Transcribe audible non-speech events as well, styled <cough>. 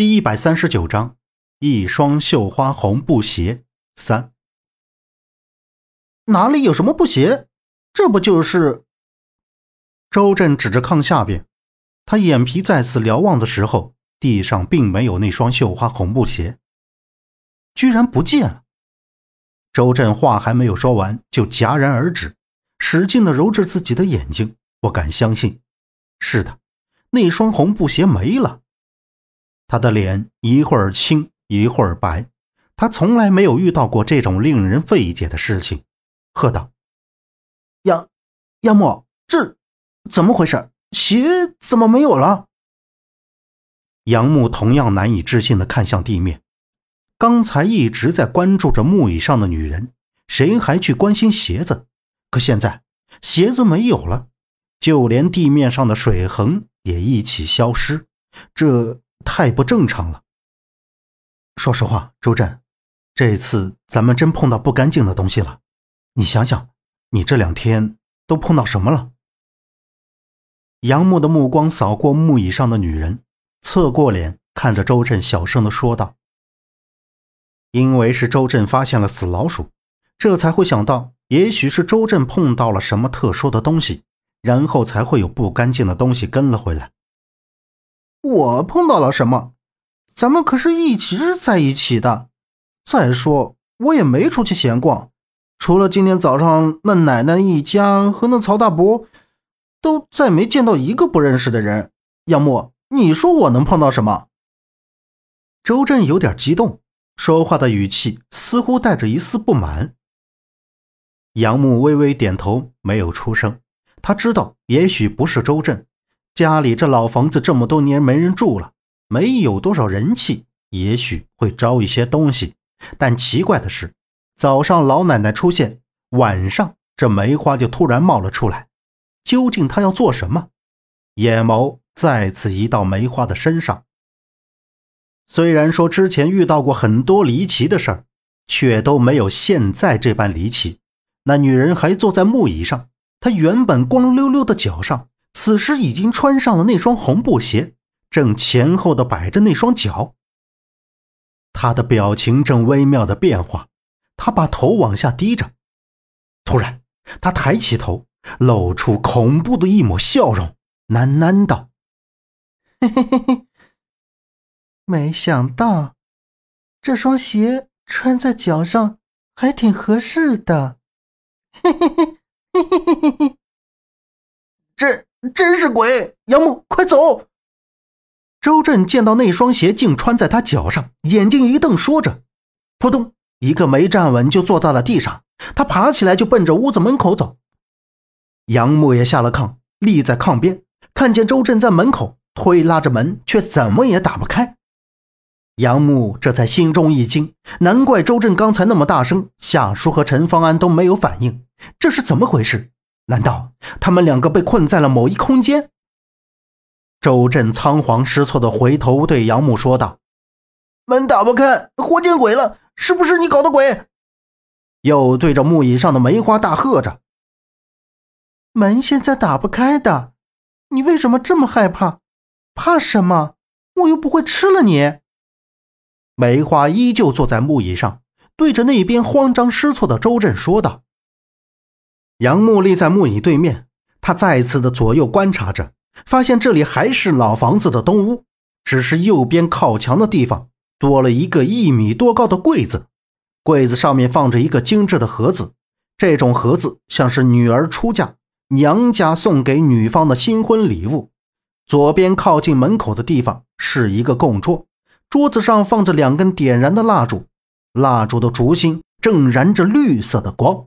第一百三十九章，一双绣花红布鞋三。哪里有什么布鞋？这不就是？周震指着炕下边，他眼皮再次瞭望的时候，地上并没有那双绣花红布鞋，居然不见了。周震话还没有说完，就戛然而止，使劲的揉着自己的眼睛，不敢相信，是的，那双红布鞋没了。他的脸一会儿青一会儿白，他从来没有遇到过这种令人费解的事情，喝道：“杨杨木，这怎么回事？鞋怎么没有了？”杨木同样难以置信的看向地面，刚才一直在关注着木椅上的女人，谁还去关心鞋子？可现在鞋子没有了，就连地面上的水痕也一起消失，这……太不正常了。说实话，周震，这次咱们真碰到不干净的东西了。你想想，你这两天都碰到什么了？杨木的目光扫过木椅上的女人，侧过脸看着周震，小声的说道：“因为是周震发现了死老鼠，这才会想到，也许是周震碰到了什么特殊的东西，然后才会有不干净的东西跟了回来。”我碰到了什么？咱们可是一直在一起的。再说，我也没出去闲逛，除了今天早上那奶奶一家和那曹大伯，都再没见到一个不认识的人。杨木，你说我能碰到什么？周震有点激动，说话的语气似乎带着一丝不满。杨木微微点头，没有出声。他知道，也许不是周震。家里这老房子这么多年没人住了，没有多少人气，也许会招一些东西。但奇怪的是，早上老奶奶出现，晚上这梅花就突然冒了出来。究竟她要做什么？眼眸再次移到梅花的身上。虽然说之前遇到过很多离奇的事儿，却都没有现在这般离奇。那女人还坐在木椅上，她原本光溜溜的脚上。此时已经穿上了那双红布鞋，正前后的摆着那双脚。他的表情正微妙的变化，他把头往下低着。突然，他抬起头，露出恐怖的一抹笑容，喃喃道：“ <laughs> 嘿嘿嘿嘿，没想到这双鞋穿在脚上还挺合适的。”嘿嘿嘿嘿嘿嘿嘿嘿，这。真是鬼！杨木，快走！周震见到那双鞋竟穿在他脚上，眼睛一瞪，说着，扑通，一个没站稳就坐在了地上。他爬起来就奔着屋子门口走。杨木也下了炕，立在炕边，看见周震在门口推拉着门，却怎么也打不开。杨木这才心中一惊，难怪周震刚才那么大声，夏叔和陈方安都没有反应，这是怎么回事？难道他们两个被困在了某一空间？周震仓皇失措的回头对杨木说道：“门打不开，活见鬼了！是不是你搞的鬼？”又对着木椅上的梅花大喝着：“门现在打不开的，你为什么这么害怕？怕什么？我又不会吃了你。”梅花依旧坐在木椅上，对着那边慌张失措的周震说道。杨木立在木椅对面，他再次的左右观察着，发现这里还是老房子的东屋，只是右边靠墙的地方多了一个一米多高的柜子，柜子上面放着一个精致的盒子，这种盒子像是女儿出嫁，娘家送给女方的新婚礼物。左边靠近门口的地方是一个供桌，桌子上放着两根点燃的蜡烛，蜡烛的烛芯正燃着绿色的光。